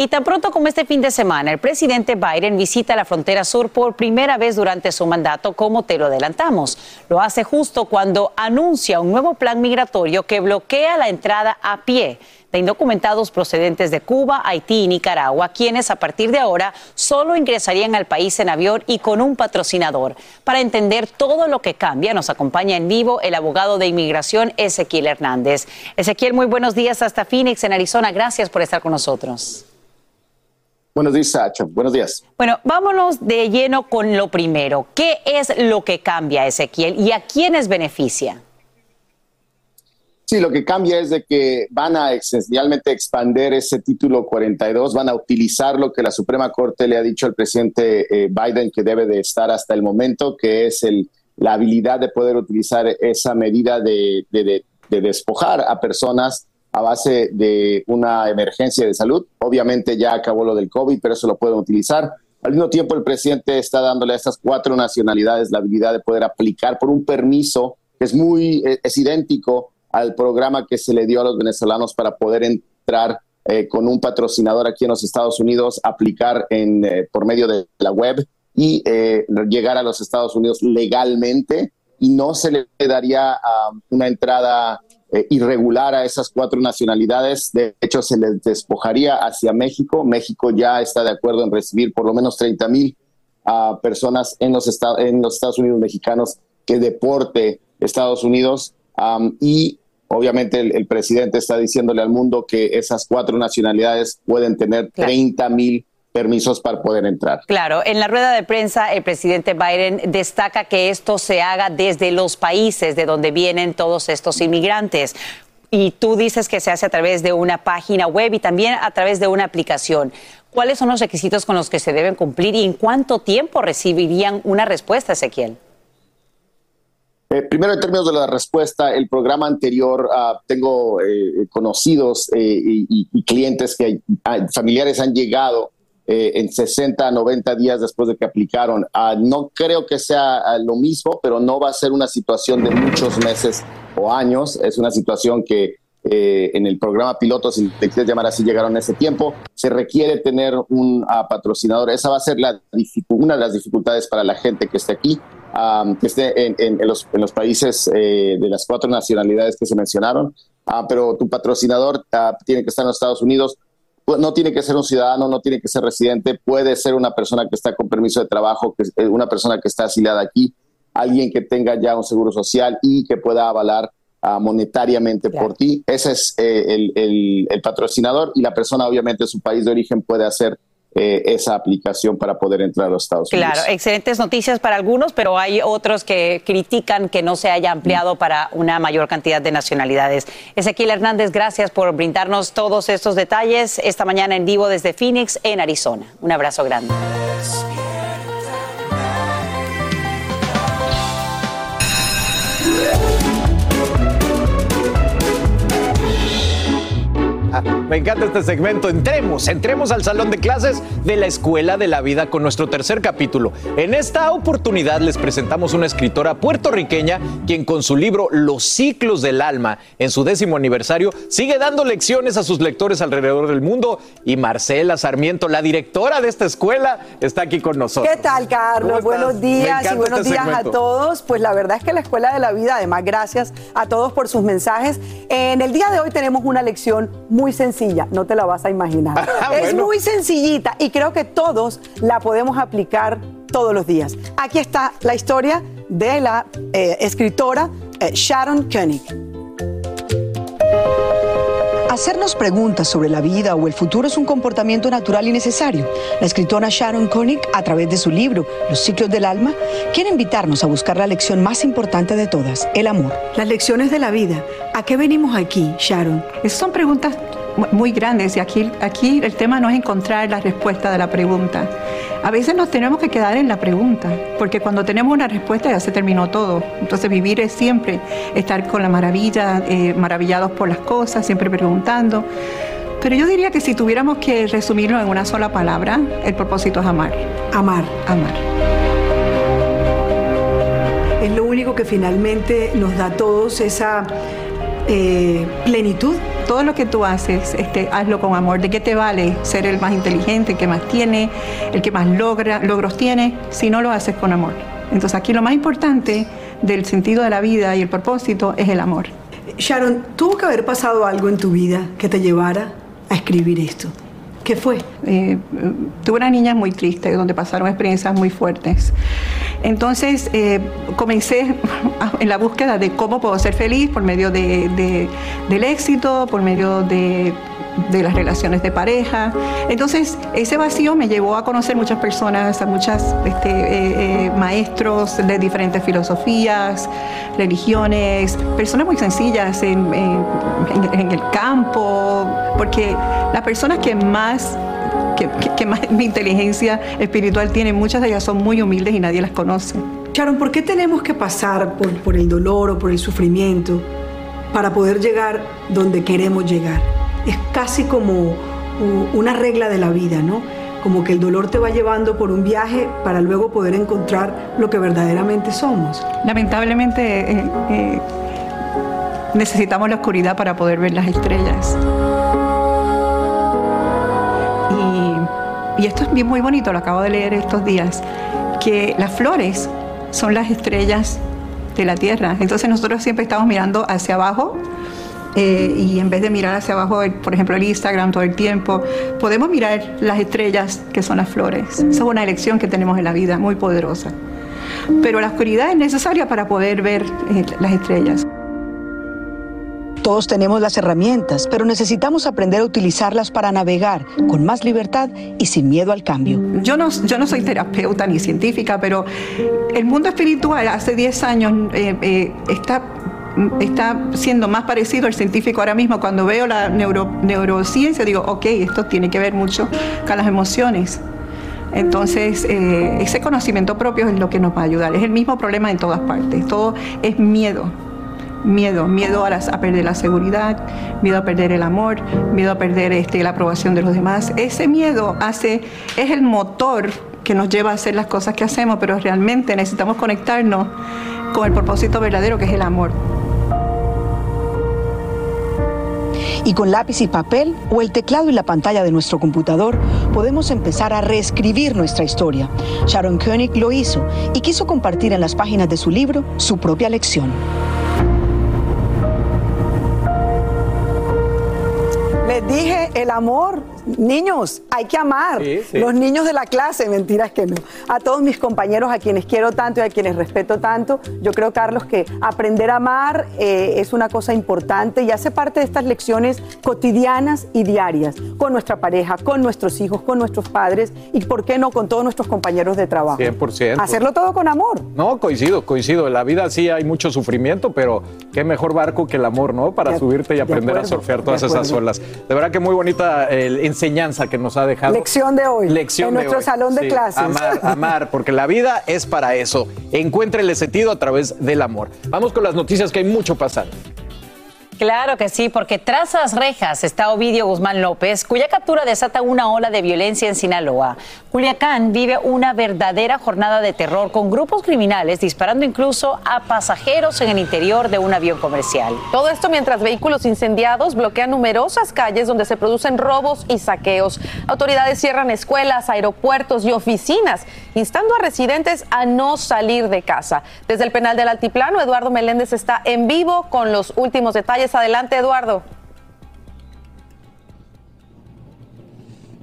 Y tan pronto como este fin de semana, el presidente Biden visita la frontera sur por primera vez durante su mandato, como te lo adelantamos. Lo hace justo cuando anuncia un nuevo plan migratorio que bloquea la entrada a pie de indocumentados procedentes de Cuba, Haití y Nicaragua, quienes a partir de ahora solo ingresarían al país en avión y con un patrocinador. Para entender todo lo que cambia, nos acompaña en vivo el abogado de inmigración Ezequiel Hernández. Ezequiel, muy buenos días hasta Phoenix, en Arizona. Gracias por estar con nosotros. Buenos días, Sacha. Buenos días. Bueno, vámonos de lleno con lo primero. ¿Qué es lo que cambia, Ezequiel, y a quiénes beneficia? Sí, lo que cambia es de que van a esencialmente expander ese título 42, van a utilizar lo que la Suprema Corte le ha dicho al presidente eh, Biden que debe de estar hasta el momento, que es el, la habilidad de poder utilizar esa medida de, de, de, de despojar a personas a base de una emergencia de salud. Obviamente ya acabó lo del COVID, pero eso lo pueden utilizar. Al mismo tiempo, el presidente está dándole a estas cuatro nacionalidades la habilidad de poder aplicar por un permiso que es muy, eh, es idéntico al programa que se le dio a los venezolanos para poder entrar eh, con un patrocinador aquí en los Estados Unidos, aplicar eh, por medio de la web y llegar a los Estados Unidos legalmente y no se le daría um, una entrada eh, irregular a esas cuatro nacionalidades. De hecho, se les despojaría hacia México. México ya está de acuerdo en recibir por lo menos 30 mil uh, personas en los, en los Estados Unidos mexicanos que deporte Estados Unidos. Um, y obviamente el, el, presidente está diciéndole al mundo que esas cuatro nacionalidades pueden tener claro. 30 mil permisos para poder entrar. Claro, en la rueda de prensa el presidente Biden destaca que esto se haga desde los países de donde vienen todos estos inmigrantes. Y tú dices que se hace a través de una página web y también a través de una aplicación. ¿Cuáles son los requisitos con los que se deben cumplir y en cuánto tiempo recibirían una respuesta, Ezequiel? Eh, primero, en términos de la respuesta, el programa anterior, uh, tengo eh, conocidos eh, y, y, clientes que hay, familiares han llegado eh, en 60 a 90 días después de que aplicaron. Uh, no creo que sea uh, lo mismo, pero no va a ser una situación de muchos meses o años. Es una situación que eh, en el programa piloto, si te quieres llamar así, llegaron en ese tiempo. Se requiere tener un uh, patrocinador. Esa va a ser la una de las dificultades para la gente que esté aquí, um, que esté en, en, en, los, en los, países eh, de las cuatro nacionalidades que se mencionaron. pero tu patrocinador tiene que estar en los Estados Unidos no tiene que ser un ciudadano, no tiene que ser residente, puede ser una persona que está con permiso de trabajo, que, eh, una persona que está asilada aquí, alguien que tenga ya un seguro social y que pueda avalar uh, monetariamente claro. por ti. Ese es eh, el, el, el, patrocinador y la persona obviamente de su país de origen puede hacer eh, esa aplicación para poder entrar a los Estados Unidos. Claro, excelentes noticias para algunos, pero hay otros que critican que no se haya ampliado para una mayor cantidad de nacionalidades. Ezequiel Hernández, gracias por brindarnos todos estos detalles esta mañana en vivo desde Phoenix, en Arizona. Un abrazo grande. Me encanta este segmento. Entremos, entremos al salón de clases de la Escuela de la Vida con nuestro tercer capítulo. En esta oportunidad les presentamos una escritora puertorriqueña quien con su libro Los ciclos del alma, en su décimo aniversario, sigue dando lecciones a sus lectores alrededor del mundo. Y Marcela Sarmiento, la directora de esta escuela, está aquí con nosotros. ¿Qué tal, Carlos? Buenos días y buenos este días a todos. Pues la verdad es que la Escuela de la Vida, además, gracias a todos por sus mensajes. En el día de hoy tenemos una lección muy sencilla, no te la vas a imaginar. Ah, es muy sencillita y creo que todos la podemos aplicar todos los días. Aquí está la historia de la eh, escritora eh, Sharon Koenig. Hacernos preguntas sobre la vida o el futuro es un comportamiento natural y necesario. La escritora Sharon Koenig, a través de su libro Los ciclos del alma, quiere invitarnos a buscar la lección más importante de todas, el amor. Las lecciones de la vida. ¿A qué venimos aquí, Sharon? Esas son preguntas muy grandes y aquí, aquí el tema no es encontrar la respuesta de la pregunta. A veces nos tenemos que quedar en la pregunta, porque cuando tenemos una respuesta ya se terminó todo. Entonces vivir es siempre estar con la maravilla, eh, maravillados por las cosas, siempre preguntando. Pero yo diría que si tuviéramos que resumirlo en una sola palabra, el propósito es amar. Amar. Amar. Es lo único que finalmente nos da a todos esa eh, plenitud todo lo que tú haces, este, hazlo con amor. ¿De qué te vale ser el más inteligente, el que más tiene, el que más logra, logros tiene, si no lo haces con amor? Entonces aquí lo más importante del sentido de la vida y el propósito es el amor. Sharon, ¿tuvo que haber pasado algo en tu vida que te llevara a escribir esto? ¿Qué fue? Eh, tuve una niña muy triste, donde pasaron experiencias muy fuertes. Entonces eh, comencé en la búsqueda de cómo puedo ser feliz por medio de, del éxito, por medio de, las relaciones de pareja. Entonces ese vacío me llevó a conocer muchas personas, a muchos este, eh, eh, maestros de diferentes filosofías, religiones, personas muy sencillas en, en el campo, porque las personas que más que, más mi inteligencia espiritual tiene, muchas de ellas son muy humildes y nadie las conoce. Sharon, ¿por qué tenemos que pasar por, por el dolor o por el sufrimiento para poder llegar donde queremos llegar? Es casi como una regla de la vida, ¿no? Como que el dolor te va llevando por un viaje para luego poder encontrar lo que verdaderamente somos. Lamentablemente eh, eh, necesitamos la oscuridad para poder ver las estrellas. y esto es bien muy bonito, lo acabo de leer estos días, que las flores son las estrellas de la Tierra. Entonces nosotros siempre estamos mirando hacia abajo eh, y en vez de mirar hacia abajo, por ejemplo, el Instagram todo el tiempo, podemos mirar las estrellas que son las flores. Esa es una elección que tenemos en la vida muy poderosa. Pero la oscuridad es necesaria para poder ver eh, las estrellas. Todos tenemos las herramientas, pero necesitamos aprender a utilizarlas para navegar con más libertad y sin miedo al cambio. Yo no, yo no soy terapeuta ni científica, pero el mundo espiritual hace 10 años eh, eh, está está siendo más parecido al científico ahora mismo. Cuando veo la neurociencia digo, ok, esto tiene que ver mucho con las emociones. Entonces, eh, ese conocimiento propio es lo que nos va a ayudar. Es el mismo problema en todas partes. Todo es miedo miedo, miedo a, las, a, perder la seguridad, miedo a perder el amor, miedo a perder este, la aprobación de los demás. Ese miedo hace, es el motor que nos lleva a hacer las cosas que hacemos, pero realmente necesitamos conectarnos con el propósito verdadero que es el amor. Y con lápiz y papel o el teclado y la pantalla de nuestro computador podemos empezar a reescribir nuestra historia. Sharon Koenig lo hizo y quiso compartir en las páginas de su libro su propia lección. Les dije, el amor, niños, hay que amar. Los niños de la clase, mentiras que no. A todos mis compañeros, a quienes quiero tanto y a quienes respeto tanto, yo creo, Carlos, que aprender a amar eh, es una cosa importante y hace parte de estas lecciones cotidianas y diarias con nuestra pareja, con nuestros hijos, con nuestros padres y, ¿por qué no, con todos nuestros compañeros de trabajo? 100%. Hacerlo todo con amor. No, coincido, coincido. En la vida sí hay mucho sufrimiento, pero qué mejor barco que el amor, ¿no? Para subirte y aprender a surfear todas esas olas. De verdad que muy bonita eh, enseñanza que nos ha dejado. Lección de hoy. Lección en nuestro salón de clases. Amar, amar, porque la vida es para eso. Encuéntrele sentido a través del amor. Vamos con las noticias que hay mucho pasando. Claro que sí, porque tras las rejas está Ovidio Guzmán López, cuya captura desata una ola de violencia en Sinaloa. Culiacán vive una verdadera jornada de terror con grupos criminales disparando incluso a pasajeros en el interior de un avión comercial. Todo esto mientras vehículos incendiados bloquean numerosas calles donde se producen robos y saqueos. Autoridades cierran escuelas, aeropuertos y oficinas, instando a residentes a no salir de casa. Desde el penal del Altiplano, Eduardo Meléndez está en vivo con los últimos detalles Adelante, Eduardo.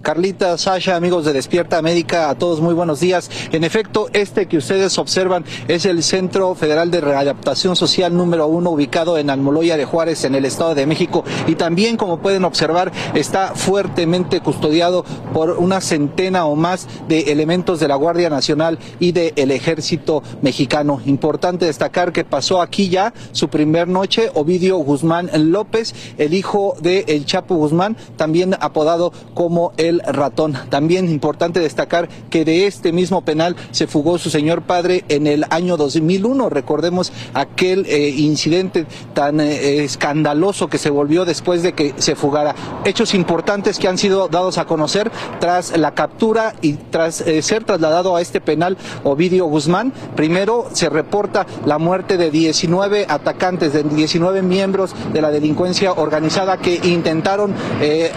Carlita, Sasha, amigos de Despierta América, a todos muy buenos días. En efecto, este que ustedes observan es el Centro Federal de Readaptación Social número uno, ubicado en Almoloya de Juárez, en el Estado de México. Y también, como pueden observar, está fuertemente custodiado por una centena o más de elementos de la Guardia Nacional y del Ejército Mexicano. Importante destacar que pasó aquí ya su primer noche Ovidio Guzmán López, el hijo de El Chapo Guzmán, también apodado como el ratón. También importante destacar que de este mismo penal se fugó su señor padre en el año 2001. Recordemos aquel eh, incidente tan eh, escandaloso que se volvió después de que se fugara. Hechos importantes que han sido dados a conocer tras la captura y tras eh, ser trasladado a este penal Ovidio Guzmán. Primero se reporta la muerte de 19 atacantes, de 19 miembros de la delincuencia organizada que intentaron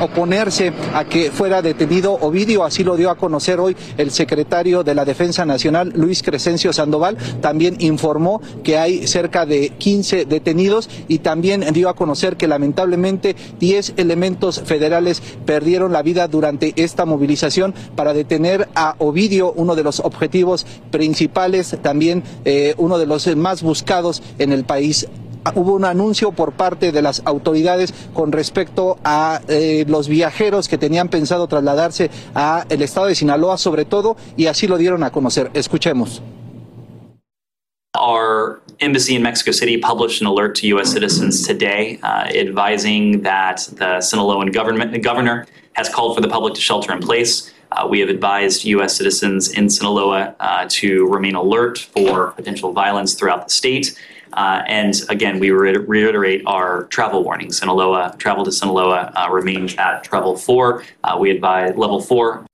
oponerse a que fuera detenido. Ovidio, así lo dio a conocer hoy el secretario de la Defensa Nacional, Luis Crescencio Sandoval, también informó que hay cerca de 15 detenidos y también dio a conocer que lamentablemente 10 elementos federales perdieron la vida durante esta movilización para detener a Ovidio, uno de los objetivos principales, también eh, uno de los más buscados en el país hubo un anuncio por parte de las autoridades con respecto a eh, los viajeros que tenían pensado trasladarse a el estado de Sinaloa sobre todo y así lo dieron a conocer. Escuchemos. Our embassy in Mexico City published an alert to U.S. citizens today uh, advising that the Sinaloan government, the governor has called for the public to shelter in place. Uh, we have advised U.S. citizens in Sinaloa uh, to remain alert for potential violence throughout the state. Uh, and again, we reiterate our travel warning. Sinaloa, travel to Sinaloa uh, remains at travel four. Uh, we advise level four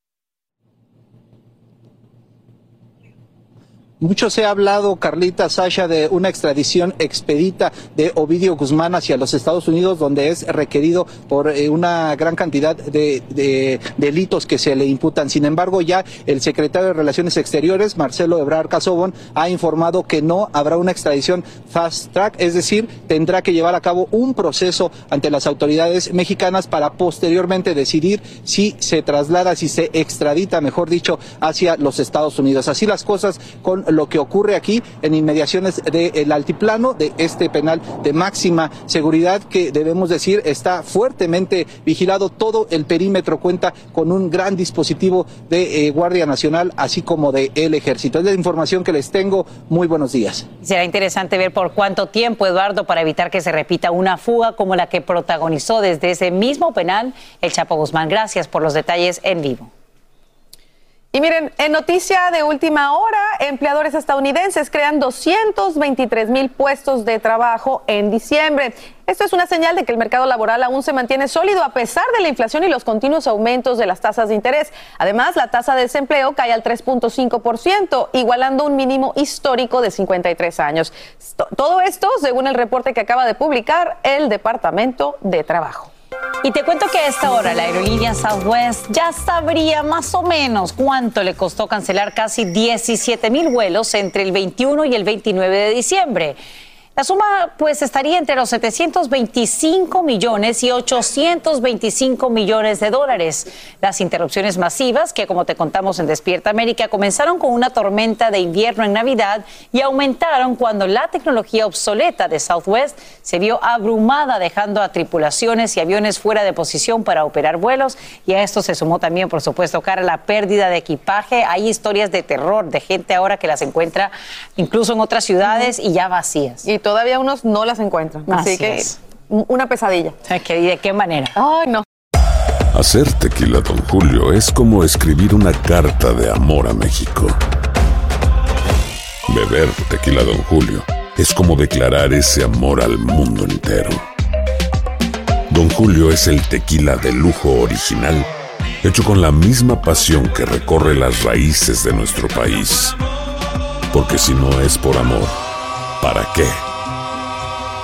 Mucho se ha hablado, Carlita, Sasha, de una extradición expedita de Ovidio Guzmán hacia los Estados Unidos, donde es requerido por eh, una gran cantidad de, delitos que se le imputan. Sin embargo, ya el secretario de Relaciones Exteriores, Marcelo Ebrard Casobon, ha informado que no habrá una extradición fast track, es decir, tendrá que llevar a cabo un proceso ante las autoridades mexicanas para posteriormente decidir si se traslada, si se extradita, mejor dicho, hacia los Estados Unidos. Así las cosas con lo que ocurre aquí en inmediaciones del altiplano de este penal de máxima seguridad que debemos decir está fuertemente vigilado. Todo el perímetro cuenta con un gran dispositivo de eh, Guardia Nacional, así como de el Ejército. Es la información que les tengo. Muy buenos días. Será interesante ver por cuánto tiempo, Eduardo, para evitar que se repita una fuga como la que protagonizó desde ese mismo penal el Chapo Guzmán. Gracias por los detalles en vivo. Y miren, en noticia de última hora, empleadores estadounidenses crean 223 mil puestos de trabajo en diciembre. Esto es una señal de que el mercado laboral aún se mantiene sólido a pesar de la inflación y los continuos aumentos de las tasas de interés. Además, la tasa de desempleo cae al 3.5%, igualando un mínimo histórico de 53 años. Todo esto según el reporte que acaba de publicar el Departamento de Trabajo. Y te cuento que a esta hora la aerolínea Southwest ya sabría más o menos cuánto le costó cancelar casi 17 mil vuelos entre el 21 y el 29 de diciembre. La suma pues estaría entre los 725 millones y 825 millones de dólares. Las interrupciones masivas que como te contamos en Despierta América comenzaron con una tormenta de invierno en Navidad y aumentaron cuando la tecnología obsoleta de Southwest se vio abrumada dejando a tripulaciones y aviones fuera de posición para operar vuelos y a esto se sumó también por supuesto cara la pérdida de equipaje. Hay historias de terror de gente ahora que las encuentra incluso en otras ciudades y ya vacías todavía unos no las encuentran. Así, que una pesadilla. ¿Y de qué manera? Ay, no. Hacer tequila, don Julio, es como escribir una carta de amor a México. Beber tequila, don Julio, es como declarar ese amor al mundo entero. Don Julio es el tequila de lujo original, hecho con la misma pasión que recorre las raíces de nuestro país. Porque si no es por amor, ¿para qué?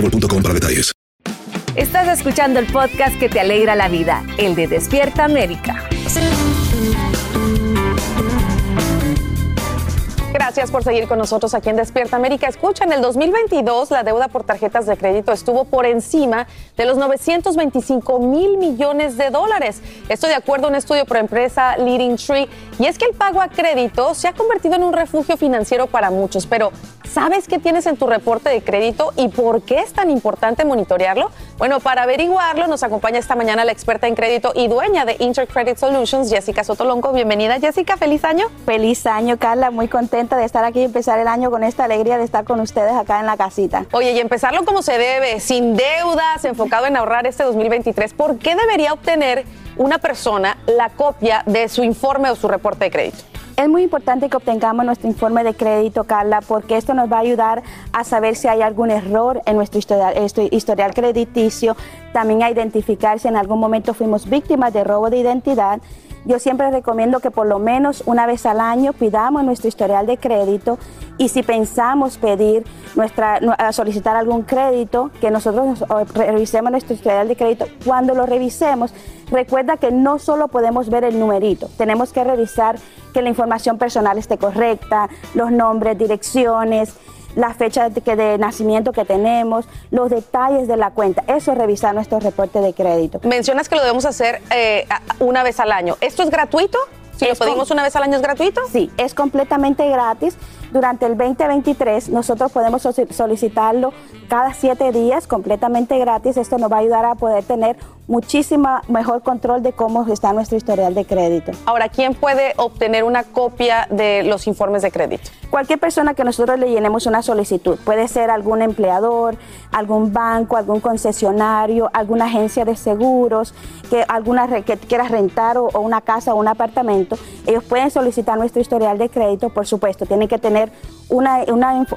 boostmobile.com para detalles. Estás escuchando el podcast que te alegra la vida, el de Despierta América. Gracias por seguir con nosotros aquí en Despierta América. Escucha, en el 2022 la deuda por tarjetas de crédito estuvo por encima de los 925 mil millones de dólares. Esto de acuerdo a un estudio por empresa Leading Tree. Y es que el pago a crédito se ha convertido en un refugio financiero para muchos. Pero, ¿sabes qué tienes en tu reporte de crédito y por qué es tan importante monitorearlo? Bueno, para averiguarlo nos acompaña esta mañana la experta en crédito y dueña de Intercredit Solutions, Jessica Sotolongo. Bienvenida, Jessica. Feliz año. Feliz año, Carla. Muy contenta de estar aquí y empezar el año con esta alegría de estar con ustedes acá en la casita. Oye, y empezarlo como se debe, sin deudas, enfocado en ahorrar este 2023. ¿Por qué debería obtener una persona la copia de su informe o su reporte de crédito? Es muy importante que obtengamos nuestro informe de crédito, Carla, porque esto nos va a ayudar a saber si hay algún error en nuestro historial, historial crediticio, también a identificar si en algún momento fuimos víctimas de robo de identidad yo siempre recomiendo que por lo menos una vez al año pidamos nuestro historial de crédito y si pensamos pedir nuestra, solicitar algún crédito, que nosotros revisemos nuestro historial de crédito. Cuando lo revisemos, recuerda que no solo podemos ver el numerito, tenemos que revisar que la información personal esté correcta, los nombres, direcciones, la fecha de, de, nacimiento que tenemos, los detalles de la cuenta. Eso es revisar nuestro reporte de crédito. Mencionas que lo debemos hacer eh, una vez al año. ¿Esto es gratuito? Si lo pedimos una vez al año, ¿es gratuito? Sí, es completamente gratis. Durante el 2023 nosotros podemos solicitarlo cada siete días completamente gratis. Esto nos va a ayudar a poder tener muchísima mejor control de cómo está nuestro historial de crédito. Ahora, ¿quién puede obtener una copia de los informes de crédito? Cualquier persona que nosotros le llenemos una solicitud. Puede ser algún empleador, algún banco, algún concesionario, alguna agencia de seguros, que alguna que quiera rentar o, una casa o un apartamento. Ellos pueden solicitar nuestro historial de crédito, por supuesto. Tienen que tener una,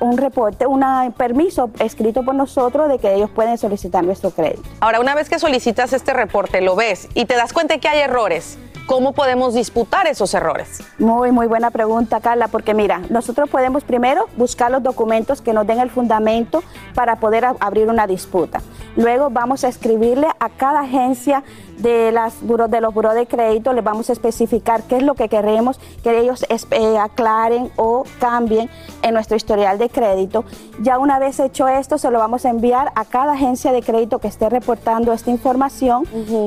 un reporte, un permiso escrito por nosotros de que ellos pueden solicitar nuestro crédito. Ahora, una vez que solicitas este reporte, lo ves y te das cuenta que hay errores. ¿Cómo podemos disputar esos errores? Muy, muy buena pregunta, Carla, porque mira, nosotros podemos primero buscar los documentos que nos den el fundamento para poder abrir una disputa. Luego vamos a escribirle a cada agencia de, las de los buros de crédito, les vamos a especificar qué es lo que queremos que ellos eh, aclaren o cambien en nuestro historial de crédito. Ya una vez hecho esto, se lo vamos a enviar a cada agencia de crédito que esté reportando esta información.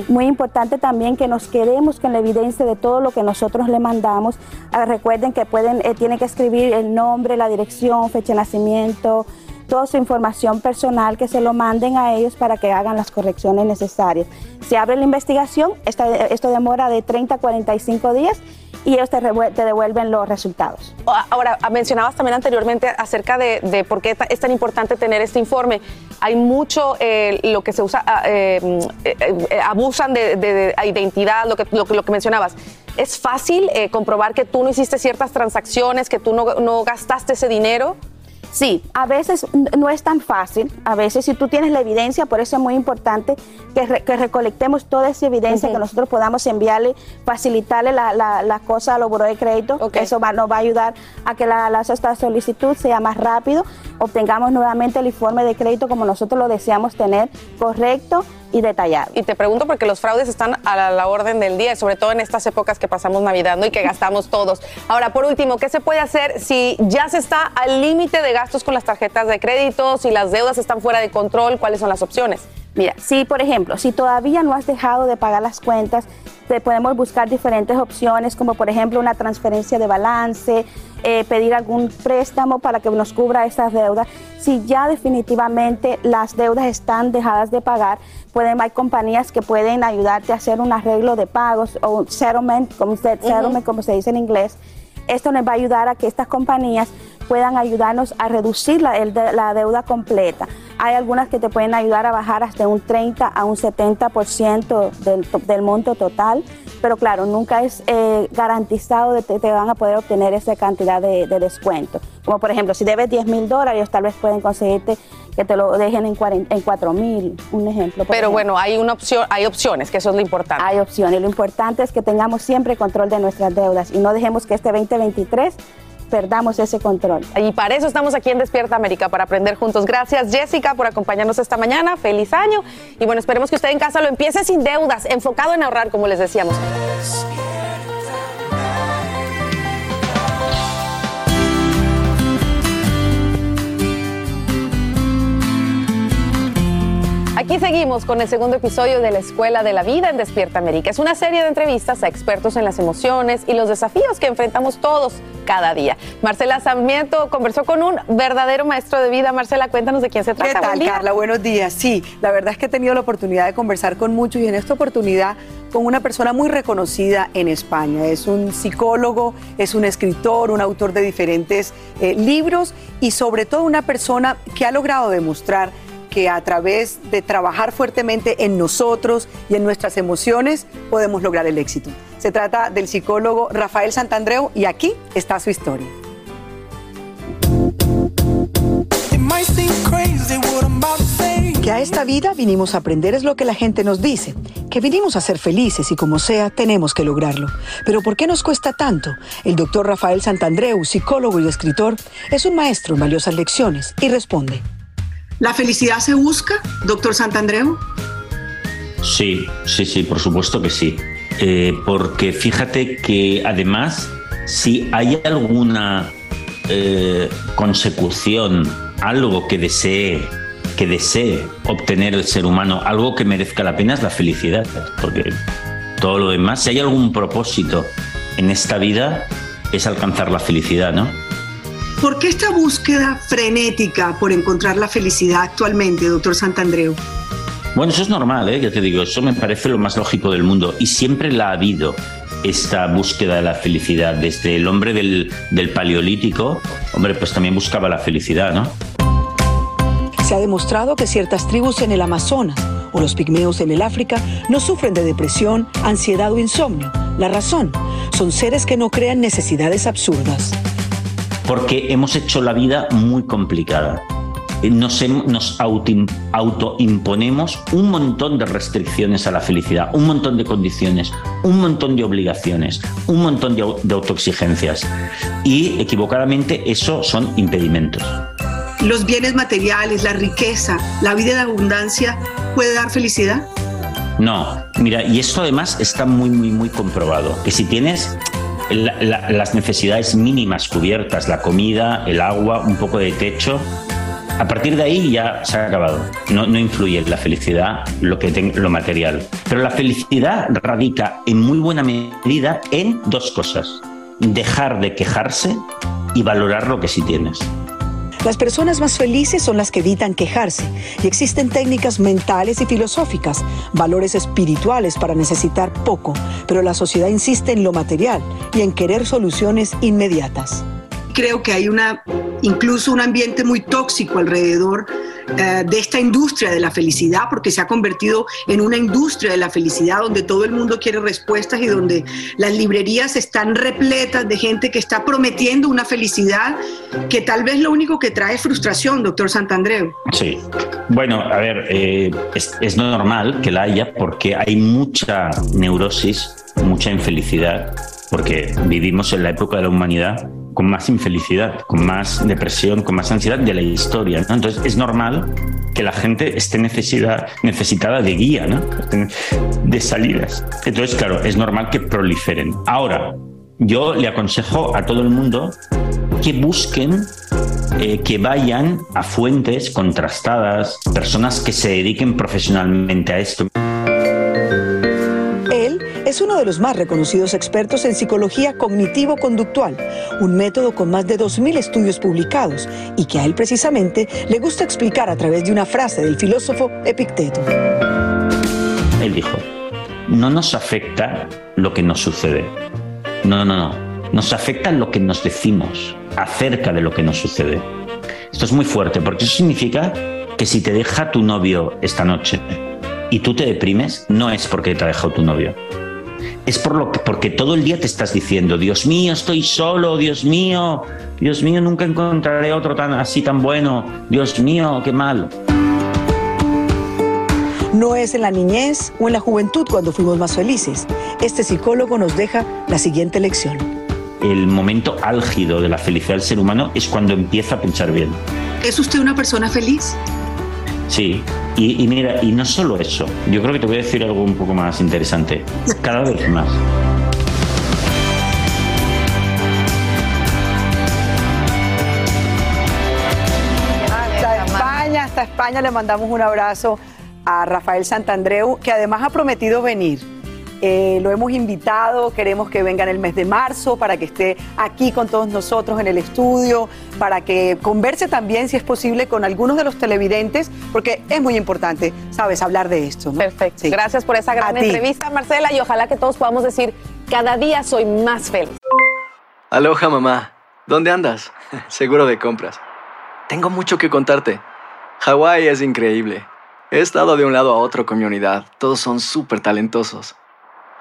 Muy importante también que nos quedemos con la evidencia de todo lo que nosotros le mandamos. Ah, recuerden que pueden, eh, tienen que escribir el nombre, la dirección, fecha de nacimiento, toda su información personal, que se lo manden a ellos para que hagan las correcciones necesarias. Se abre la investigación, esto demora de 30 a 45 días y ellos te, devuelven los resultados. Ahora, mencionabas también anteriormente acerca de, por qué es tan importante tener este informe. Hay mucho eh, lo que se usa, ah, eh, eh, abusan de, identidad, lo que, lo, lo que mencionabas. ¿Es fácil comprobar que tú no hiciste ciertas transacciones, que tú no, no gastaste ese dinero? Sí, a veces no es tan fácil. A veces si tú tienes la evidencia, por eso es muy importante que, recolectemos toda esa evidencia, que nosotros podamos enviarle, facilitarle la, la, cosa a los buros de crédito. Eso nos va a ayudar a que la, la solicitud sea más rápido, obtengamos nuevamente el informe de crédito como nosotros lo deseamos tener, correcto y detallado. Y te pregunto porque los fraudes están a la, orden del día, sobre todo en estas épocas que pasamos Navidad y que gastamos todos. Ahora, por último, ¿qué se puede hacer si ya se está al límite de gastos con las tarjetas de crédito, si las deudas están fuera de control? ¿Cuáles son las opciones? Mira, si por ejemplo, si todavía no has dejado de pagar las cuentas, te podemos buscar diferentes opciones, como por ejemplo una transferencia de balance, eh, pedir algún préstamo para que nos cubra esas deudas. Si ya definitivamente las deudas están dejadas de pagar, pueden, hay compañías que pueden ayudarte a hacer un arreglo de pagos o settlement, como, settlement, como se dice en inglés. Esto nos va a ayudar a que estas compañías puedan ayudarnos a reducir la, la deuda completa. Hay algunas que te pueden ayudar a bajar hasta un 30 a un 70% del, del monto total, pero claro, nunca es eh, garantizado que te, van a poder obtener esa cantidad de, descuento. Como por ejemplo, si debes 10 mil dólares, tal vez pueden conseguirte que te lo dejen en, 4 mil, un ejemplo. Pero bueno, hay una opción, hay opciones, que eso es lo importante. Hay opciones, lo importante es que tengamos siempre control de nuestras deudas y no dejemos que este 2023 perdamos ese control. Y para eso estamos aquí en Despierta América, para aprender juntos. Gracias Jessica por acompañarnos esta mañana. Feliz año. Y bueno, esperemos que usted en casa lo empiece sin deudas, enfocado en ahorrar, como les decíamos. Aquí seguimos con el segundo episodio de la Escuela de la Vida en Despierta América. Es una serie de entrevistas a expertos en las emociones y los desafíos que enfrentamos todos cada día. Marcela Sarmiento conversó con un verdadero maestro de vida. Marcela, cuéntanos de quién se trata. ¿Qué tal, Carla? Buenos días. Sí, la verdad es que he tenido la oportunidad de conversar con muchos y en esta oportunidad con una persona muy reconocida en España. Es un psicólogo, es un escritor, un autor de diferentes eh, libros y sobre todo una persona que ha logrado demostrar que a través de trabajar fuertemente en nosotros y en nuestras emociones podemos lograr el éxito. Se trata del psicólogo Rafael Santandreu y aquí está su historia. Que a esta vida vinimos a aprender es lo que la gente nos dice, que vinimos a ser felices y como sea tenemos que lograrlo. Pero ¿por qué nos cuesta tanto? El doctor Rafael Santandreu, psicólogo y escritor, es un maestro en valiosas lecciones y responde. ¿La felicidad se busca, doctor Santandreu? Sí, sí, sí, por supuesto que sí. Eh, porque fíjate que además, si hay alguna eh, consecución, algo que desee, que desee obtener el ser humano, algo que merezca la pena es la felicidad. Porque todo lo demás, si hay algún propósito en esta vida, es alcanzar la felicidad, ¿no? ¿Por qué esta búsqueda frenética por encontrar la felicidad actualmente, doctor Santandreu? Bueno, eso es normal, ¿eh? ya te digo, eso me parece lo más lógico del mundo y siempre la ha habido esta búsqueda de la felicidad. Desde el hombre del, del paleolítico, hombre, pues también buscaba la felicidad, ¿no? Se ha demostrado que ciertas tribus en el Amazonas o los pigmeos en el África no sufren de depresión, ansiedad o insomnio. La razón, son seres que no crean necesidades absurdas porque hemos hecho la vida muy complicada. Nos, nos autoimponemos un montón de restricciones a la felicidad, un montón de condiciones, un montón de obligaciones, un montón de, de autoexigencias. Y equivocadamente eso son impedimentos. los bienes materiales, la riqueza, la vida de abundancia puede dar felicidad? No, mira, y esto además está muy, muy, muy comprobado, que si tienes las necesidades mínimas cubiertas, la comida, el agua, un poco de techo, a partir de ahí ya se ha acabado. No, no influye la felicidad lo, que lo material. Pero la felicidad radica en muy buena medida en dos cosas. Dejar de quejarse y valorar lo que sí tienes. Las personas más felices son las que evitan quejarse y existen técnicas mentales y filosóficas, valores espirituales para necesitar poco, pero la sociedad insiste en lo material y en querer soluciones inmediatas. Creo que hay una incluso un ambiente muy tóxico alrededor eh, de esta industria de la felicidad, porque se ha convertido en una industria de la felicidad donde todo el mundo quiere respuestas y donde las librerías están repletas de gente que está prometiendo una felicidad que tal vez lo único que trae es frustración, doctor Santandreu. Sí, bueno, a ver, eh, es, es normal que la haya porque hay mucha neurosis, mucha infelicidad, porque vivimos en la época de la humanidad con más infelicidad, con más depresión, con más ansiedad de la historia. Entonces es normal que la gente esté necesidad, necesitada de guía, de salidas. Entonces, claro, es normal que proliferen. Ahora, yo le aconsejo a todo el mundo que busquen, eh, que vayan a fuentes contrastadas, personas que se dediquen profesionalmente a esto es uno de los más reconocidos expertos en psicología cognitivo-conductual, un método con más de 2.000 estudios publicados y que a él precisamente le gusta explicar a través de una frase del filósofo Epicteto. Él dijo, no nos afecta lo que nos sucede. No, no, no. Nos afecta lo que nos decimos acerca de lo que nos sucede. Esto es muy fuerte porque eso significa que si te deja tu novio esta noche y tú te deprimes, no es porque te ha dejado tu novio es por lo que, porque todo el día te estás diciendo, Dios mío, estoy solo, Dios mío, Dios mío, nunca encontraré otro tan así tan bueno, Dios mío, qué mal. No es en la niñez o en la juventud cuando fuimos más felices. Este psicólogo nos deja la siguiente lección. El momento álgido de la felicidad del ser humano es cuando empieza a pensar bien. ¿Es usted una persona feliz? Sí, y, mira, y no solo eso, yo creo que te voy a decir algo un poco más interesante, cada vez más. Hasta España, hasta España le mandamos un abrazo a Rafael Santandreu, que además ha prometido venir eh, lo hemos invitado, queremos que venga en el mes de marzo para que esté aquí con todos nosotros en el estudio, para que converse también, si es posible, con algunos de los televidentes, porque es muy importante, sabes, hablar de esto. Perfecto. Gracias por esa gran entrevista, Marcela, y ojalá que todos podamos decir, cada día soy más feliz. Aloha, mamá. ¿Dónde andas? Seguro de compras. Tengo mucho que contarte. Hawái es increíble. He estado de un lado a otro con mi unidad. Todos son súper talentosos.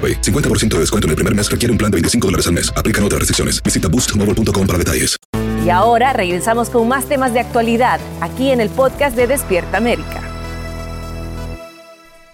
50% de descuento en el primer mes requiere un plan de 25 dólares al mes. Aplican otras restricciones. Visita boostmobile.com para detalles. Y ahora regresamos con más temas de actualidad aquí en el podcast de Despierta América.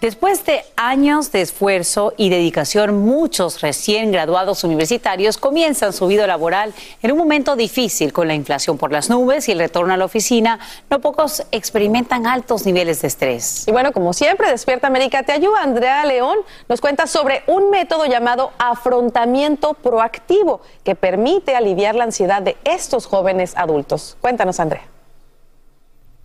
Después de años de esfuerzo y dedicación, muchos recién graduados universitarios comienzan su vida laboral en un momento difícil con la inflación por las nubes y el retorno a la oficina. No pocos experimentan altos niveles de estrés. Y bueno, como siempre, Despierta América te ayuda. Andrea León nos cuenta sobre un método llamado afrontamiento proactivo que permite aliviar la ansiedad de estos jóvenes adultos. Cuéntanos, Andrea.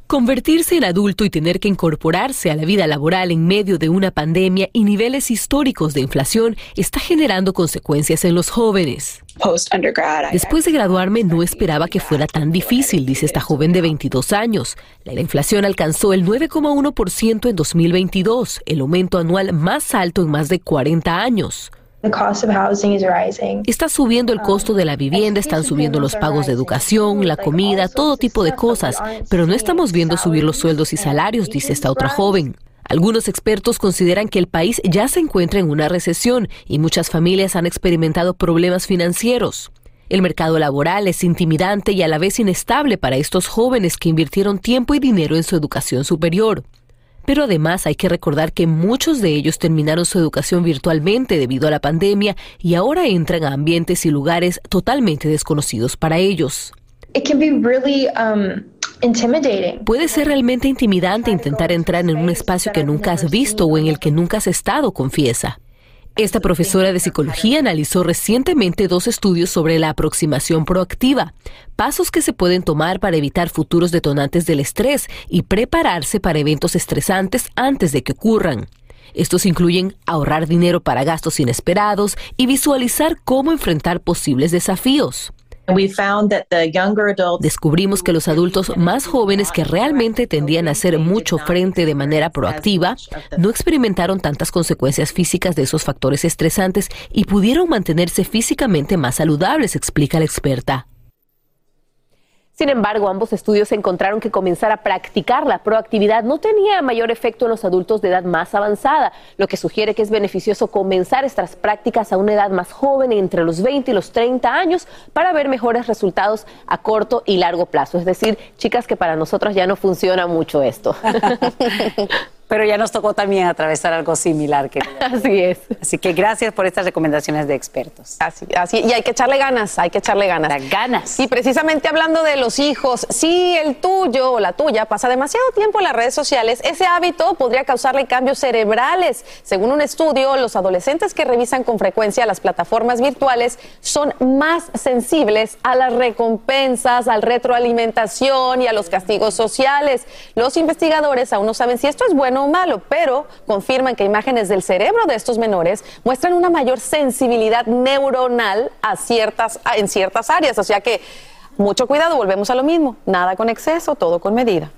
Convertirse en adulto y tener que incorporarse a la vida laboral en medio de una pandemia y niveles históricos de inflación está generando consecuencias en los jóvenes. Después de graduarme no esperaba que fuera tan difícil, dice esta joven de 22 años. La inflación alcanzó el 9,1% en 2022, el aumento anual más alto en más de 40 años. Está subiendo el costo de la vivienda, están subiendo los pagos de educación, la comida, todo tipo de cosas, pero no estamos viendo subir los sueldos y salarios, dice esta otra joven. Algunos expertos consideran que el país ya se encuentra en una recesión y muchas familias han experimentado problemas financieros. El mercado laboral es intimidante y a la vez inestable para estos jóvenes que invirtieron tiempo y dinero en su educación superior. Pero además hay que recordar que muchos de ellos terminaron su educación virtualmente debido a la pandemia y ahora entran a ambientes y lugares totalmente desconocidos para ellos. Um, Puede ser realmente intimidante intentar entrar en un espacio que nunca has visto o en el que nunca has estado, confiesa. Esta profesora de psicología analizó recientemente dos estudios sobre la aproximación proactiva, pasos que se pueden tomar para evitar futuros detonantes del estrés y prepararse para eventos estresantes antes de que ocurran. Estos incluyen ahorrar dinero para gastos inesperados y visualizar cómo enfrentar posibles desafíos. Descubrimos que los adultos más jóvenes que realmente tendían a hacer mucho frente de manera proactiva no experimentaron tantas consecuencias físicas de esos factores estresantes y pudieron mantenerse físicamente más saludables, explica la experta. Sin embargo, ambos estudios encontraron que comenzar a practicar la proactividad no tenía mayor efecto en los adultos de edad más avanzada, lo que sugiere que es beneficioso comenzar estas prácticas a una edad más joven, entre los 20 y los 30 años, para ver mejores resultados a corto y largo plazo. Es decir, chicas, que para nosotros ya no funciona mucho esto. Pero ya nos tocó también atravesar algo similar. Que así es. Así que gracias por estas recomendaciones de expertos. Así, así, y hay que echarle ganas, hay que echarle ganas. Las ganas. Y precisamente hablando de los hijos, si el tuyo o la tuya pasa demasiado tiempo en las redes sociales, ese hábito podría causarle cambios cerebrales. Según un estudio, los adolescentes que revisan con frecuencia las plataformas virtuales son más sensibles a las recompensas, al retroalimentación y a los castigos sociales. Los investigadores aún no saben si esto es bueno malo, pero confirman que imágenes del cerebro de estos menores muestran una mayor sensibilidad neuronal a ciertas, en ciertas áreas. O sea que mucho cuidado, volvemos a lo mismo, nada con exceso, todo con medida.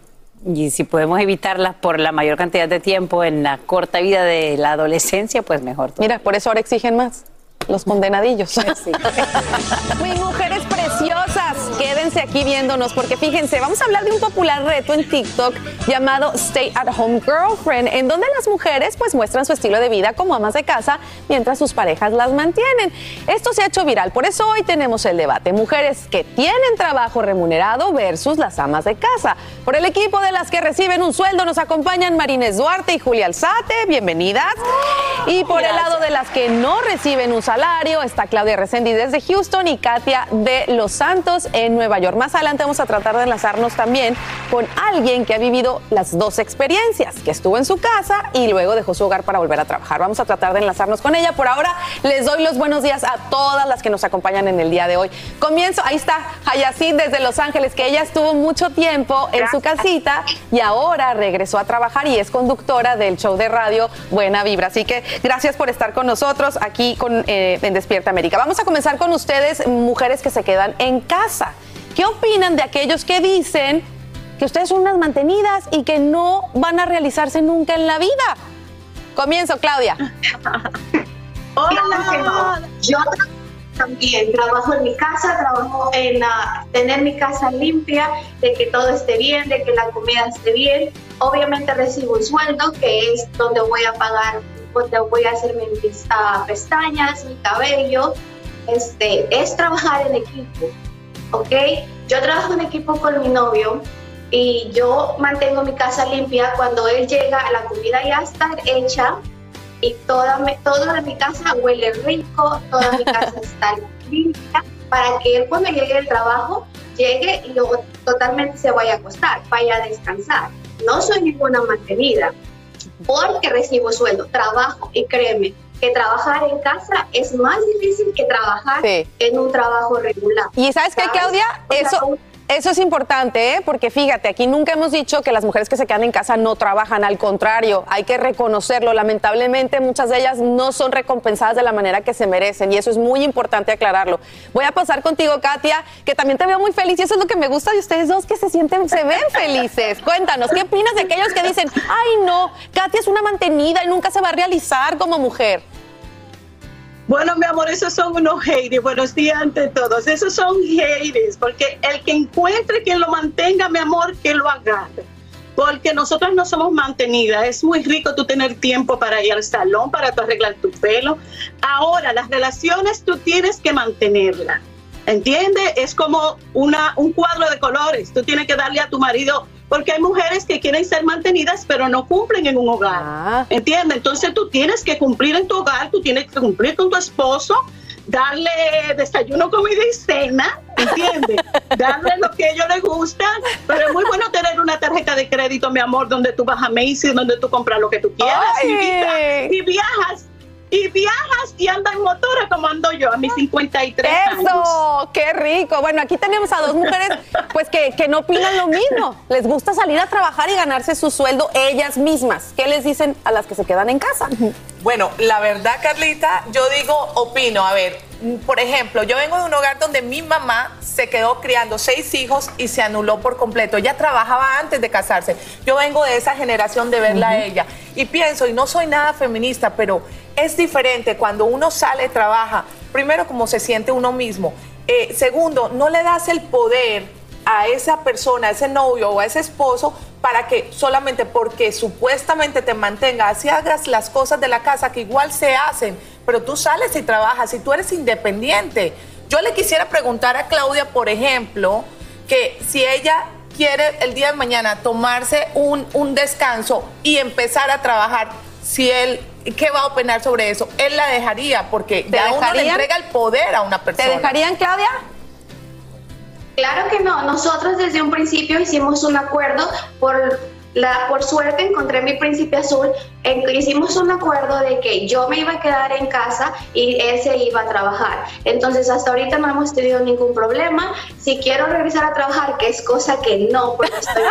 Y si podemos evitarlas por la mayor cantidad de tiempo en la corta vida de la adolescencia, pues mejor. Mira, por eso ahora exigen más los condenadillos. Muy mujeres preciosas, quédense aquí viéndonos porque fíjense, vamos a hablar de un popular reto en TikTok llamado Stay at Home Girlfriend, en donde las mujeres pues muestran su estilo de vida como amas de casa mientras sus parejas las mantienen. Esto se ha hecho viral, por eso hoy tenemos el debate, mujeres que tienen trabajo remunerado versus las amas de casa. Por el equipo de las que reciben un sueldo nos acompañan Marines Duarte y Julia Alzate, bienvenidas. Y por el lado de las que no reciben un salario está Claudia Resendi desde Houston y Katia de Los Santos Nueva York. Más adelante vamos a tratar de enlazarnos también con alguien que ha vivido las dos experiencias, que estuvo en su casa y luego dejó su hogar para volver a trabajar. Vamos a tratar de enlazarnos con ella. Por ahora les doy los buenos días a todas las que nos acompañan en el día de hoy. Comienzo, ahí está Hayacid desde Los Ángeles, que ella estuvo mucho tiempo en su casita y ahora regresó a trabajar y es conductora del show de radio Buena Vibra. Así que gracias por estar con nosotros aquí con, eh, en Despierta América. Vamos a comenzar con ustedes, mujeres que se quedan en casa. ¿Qué opinan de aquellos que dicen que ustedes son unas mantenidas y que no van a realizarse nunca en la vida? Comienzo, Claudia. Hola, yo también trabajo en mi casa, trabajo en tener mi casa limpia, de que todo esté bien, de que la comida esté bien. Obviamente recibo un sueldo que es donde voy a pagar, donde voy a hacer mis uh, pestañas, mi cabello. Este, es trabajar en equipo ¿ok? Yo trabajo en equipo con mi novio y yo mantengo mi casa limpia. Cuando él llega, la comida ya está hecha y toda, me, toda mi casa huele rico, toda mi casa está limpia para que él cuando llegue del trabajo llegue y luego totalmente se vaya a acostar, vaya a descansar. No soy ninguna mantenida porque recibo sueldo, trabajo y créeme que trabajar en casa es más difícil que trabajar en un trabajo regular. Y sabes qué, Claudia, eso eso es importante, ¿eh? porque fíjate, aquí nunca hemos dicho que las mujeres que se quedan en casa no trabajan, al contrario, hay que reconocerlo. Lamentablemente muchas de ellas no son recompensadas de la manera que se merecen y eso es muy importante aclararlo. Voy a pasar contigo, Katia, que también te veo muy feliz y eso es lo que me gusta de ustedes dos, que se sienten, se ven felices. Cuéntanos, ¿qué opinas de aquellos que dicen, ay no, Katia es una mantenida y nunca se va a realizar como mujer? Bueno, mi amor, esos son unos haters. Buenos días ante todos. Esos son haters, porque el que encuentre quien lo mantenga, mi amor, que lo agarre. Porque nosotros no somos mantenidas. Es muy rico tú tener tiempo para ir al salón, para tú arreglar tu pelo. Ahora, las relaciones tú tienes que mantenerlas. ¿Entiendes? Es como una, un cuadro de colores. Tú tienes que darle a tu marido porque hay mujeres que quieren ser mantenidas pero no cumplen en un hogar. Ah. ¿Entiendes? Entonces tú tienes que cumplir en tu hogar, tú tienes que cumplir con tu esposo, darle desayuno, comida y cena, ¿entiendes? darle lo que a ellos les gusta, pero es muy bueno tener una tarjeta de crédito, mi amor, donde tú vas a Macy's, donde tú compras lo que tú quieras y, y viajas y viajas y andas en motora como ando yo a mis 53 años. ¡Eso! ¡Qué rico! Bueno, aquí tenemos a dos mujeres pues que, que no opinan lo mismo. Les gusta salir a trabajar y ganarse su sueldo ellas mismas. ¿Qué les dicen a las que se quedan en casa? Bueno, la verdad, Carlita, yo digo, opino, a ver, por ejemplo, yo vengo de un hogar donde mi mamá se quedó criando seis hijos y se anuló por completo. Ella trabajaba antes de casarse. Yo vengo de esa generación de verla a ella. Y pienso, y no soy nada feminista, pero es diferente cuando uno sale, trabaja, primero como se siente uno mismo. Eh, segundo, no le das el poder a esa persona, a ese novio o a ese esposo para que solamente porque supuestamente te mantenga, así hagas las cosas de la casa que igual se hacen pero tú sales y trabajas y tú eres independiente. Yo le quisiera preguntar a Claudia, por ejemplo, que si ella quiere el día de mañana tomarse un, un descanso y empezar a trabajar, si él, ¿qué va a opinar sobre eso? Él la dejaría porque ya uno le entrega el poder a una persona. ¿Te dejarían, Claudia? Claro que no. Nosotros desde un principio hicimos un acuerdo por la, por suerte encontré mi príncipe azul, en, hicimos un acuerdo de que yo me iba a quedar en casa y él se iba a trabajar. Entonces hasta ahorita no hemos tenido ningún problema. Si quiero regresar a trabajar, que es cosa que no, porque estoy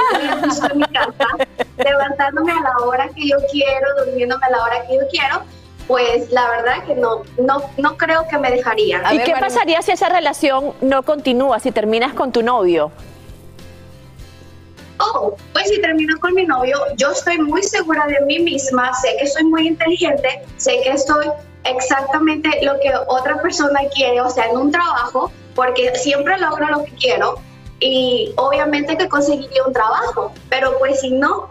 en mi casa, levantándome a la hora que yo quiero, durmiéndome a la hora que yo quiero, pues la verdad que no, no, no creo que me dejaría. ¿Y qué pasaría si esa relación no continúa, si terminas con tu novio? Pues si termino con mi novio, yo estoy muy segura de mí misma, sé que soy muy inteligente, sé que estoy exactamente lo que otra persona quiere, o sea, en un trabajo, porque siempre logro lo que quiero y obviamente que conseguiría un trabajo, pero pues si no,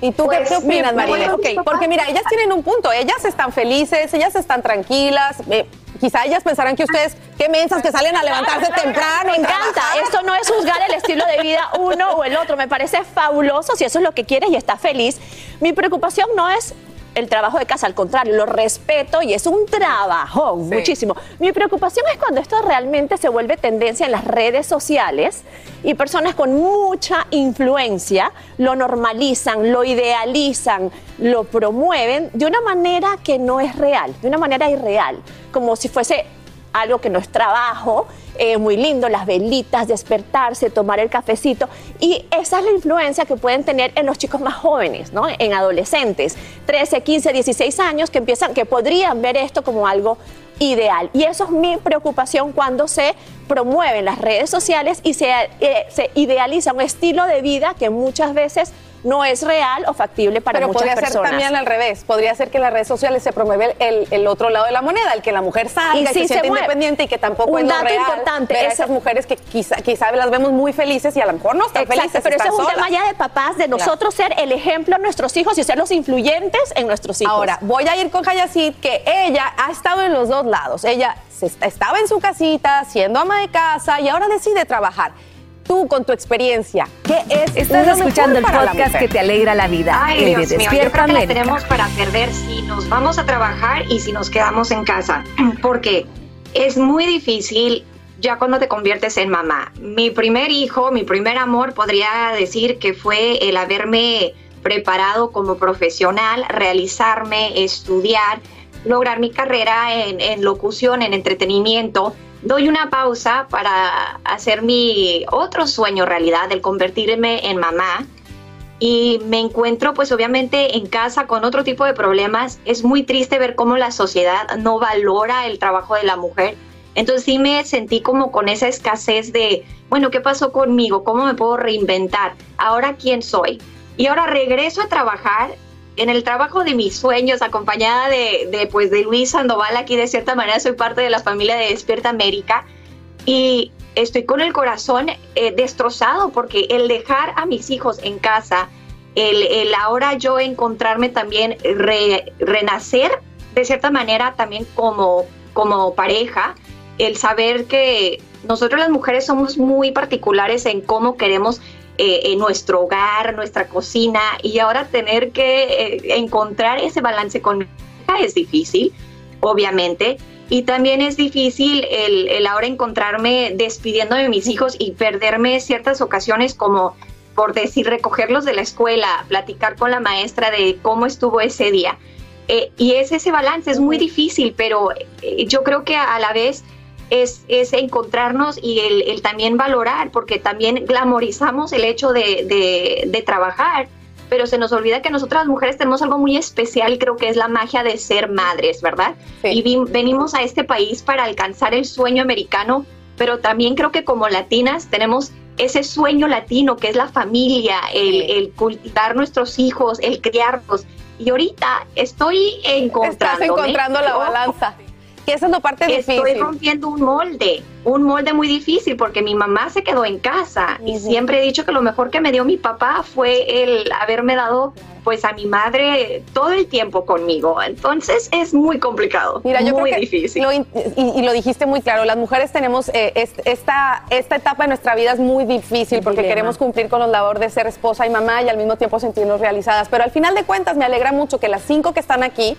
¿Y tú qué, pues, opinas, María? Okay, porque mira, ellas tienen un punto, ellas están felices, ellas están tranquilas, eh, quizá ellas pensarán que ustedes, qué mensas que salen a levantarse temprano. Me encanta. Esto no es juzgar el estilo de vida uno o el otro. Me parece fabuloso si eso es lo que quieres y estás feliz. Mi preocupación no es el trabajo de casa, al contrario, lo respeto y es un trabajo muchísimo. Mi preocupación es cuando esto realmente se vuelve tendencia en las redes sociales y personas con mucha influencia lo normalizan, lo idealizan, lo promueven de una manera que no es real, de una manera irreal, como si fuese algo que no es trabajo, eh, muy lindo, las velitas, despertarse, tomar el cafecito. Y esa es la influencia que pueden tener en los chicos más jóvenes, ¿no? En adolescentes, 13, 15, 16 años, que empiezan, que podrían ver esto como algo ideal. Y eso es mi preocupación cuando se promueven las redes sociales y se, eh, se idealiza un estilo de vida que muchas veces no es real o factible para Pero muchas podría ser también al revés. Podría ser que en las redes sociales se promueve el, otro lado de la moneda, el que la mujer salga y, se siente independiente y que tampoco es lo real. importante. esas mujeres que quizá, quizá las vemos muy felices y a lo mejor no están felices. Pero eso es un tema ya de papás, de nosotros ser el ejemplo a nuestros hijos y ser los influyentes en nuestros hijos. Ahora, voy a ir con Hayacid, que ella ha estado en los dos lados. Ella estaba en su casita, siendo ama de casa y ahora decide trabajar. tú con tu experiencia, ¿qué es Estás lo escuchando el mejor para la podcast que te alegra la vida. Ay, el Dios de mío, yo Despierta creo que la tenemos para perder si nos vamos a trabajar y si nos quedamos en casa. Porque es muy difícil ya cuando te conviertes en mamá. Mi primer hijo, mi primer amor, podría decir que fue el haberme preparado como profesional, realizarme, estudiar, lograr mi carrera en, locución, en entretenimiento. Doy una pausa para hacer mi otro sueño realidad, el convertirme en mamá y me encuentro pues obviamente en casa con otro tipo de problemas. Es muy triste ver cómo la sociedad no valora el trabajo de la mujer. Entonces sí me sentí como con esa escasez de, bueno, ¿qué pasó conmigo? ¿Cómo me puedo reinventar? ¿Ahora quién soy? Y ahora regreso a trabajar en el trabajo de mis sueños, acompañada de, de, pues de Luis Sandoval, aquí de cierta manera soy parte de la familia de Despierta América y estoy con el corazón eh, destrozado porque el dejar a mis hijos en casa, el, el ahora yo encontrarme también, re- renacer de cierta manera también como, como pareja, el saber que nosotros las mujeres somos muy particulares en cómo queremos eh, en nuestro hogar, nuestra cocina, y ahora tener que eh, encontrar ese balance con mi hija es difícil, obviamente, y también es difícil el, el ahora encontrarme despidiendo de mis hijos y perderme ciertas ocasiones como, por decir, recogerlos de la escuela, platicar con la maestra de cómo estuvo ese día. Eh, y es ese balance, es muy difícil, pero yo creo que a la vez es, es encontrarnos y el, el también valorar, porque también glamorizamos el hecho de, de- de trabajar, pero se nos olvida que nosotras las mujeres tenemos algo muy especial, creo que es la magia de ser madres, ¿verdad? Y vi- venimos a este país para alcanzar el sueño americano, pero también creo que como latinas tenemos ese sueño latino que es la familia, el, el cultivar nuestros hijos, el criarlos. Y ahorita estoy encontrando. Estás encontrando la balanza. Que esa es la parte Estoy difícil. rompiendo un molde, un molde muy difícil porque mi mamá se quedó en casa y siempre he dicho que lo mejor que me dio mi papá fue el haberme dado pues a mi madre todo el tiempo conmigo. Entonces es muy complicado, Mira, yo muy creo que difícil. lo y, y lo dijiste muy claro, las mujeres tenemos eh, est- esta, esta etapa de nuestra vida es muy difícil porque dilema. queremos cumplir con los labores de ser esposa y mamá y al mismo tiempo sentirnos realizadas. Pero al final de cuentas me alegra mucho que las cinco que están aquí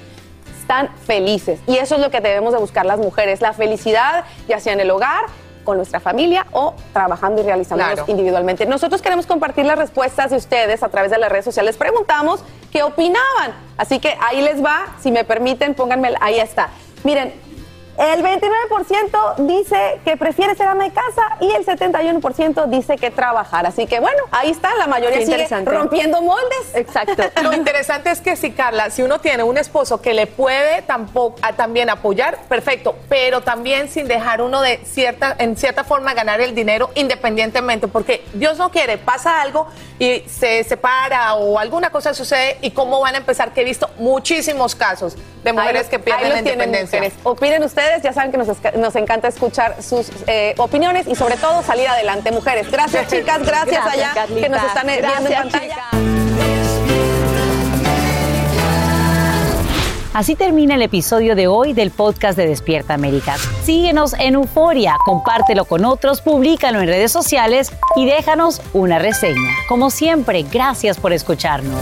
están felices. Y eso es lo que debemos de buscar las mujeres, la felicidad, ya sea en el hogar, con nuestra familia o trabajando y realizándonos Claro. individualmente. Nosotros queremos compartir las respuestas de ustedes a través de las redes sociales. Preguntamos qué opinaban. Así que ahí les va. Si me permiten, pónganme. Ahí está. Miren, el 29% dice que prefiere ser ama de casa y el 71% dice que trabajar. Así que bueno, ahí está. La mayoría Qué sigue interesante. rompiendo moldes. Exacto. Lo interesante es que si Carla, si uno tiene un esposo que le puede tampoco, a- también apoyar, perfecto, pero también sin dejar uno de cierta, en cierta forma ganar el dinero independientemente, porque Dios no quiere, pasa algo y se separa o alguna cosa sucede y cómo van a empezar, que he visto muchísimos casos de mujeres que pierden la independencia. Opinen ustedes, ya saben que nos, nos encanta escuchar sus eh, opiniones y sobre todo salir adelante, mujeres. Gracias, chicas, gracias, Gracias, allá Carlita. que nos están eh, viendo en Gracias, pantalla. Así termina el episodio de hoy del podcast de Despierta América. Síguenos en Euforia, compártelo con otros, públicalo en redes sociales y déjanos una reseña. Como siempre, gracias por escucharnos.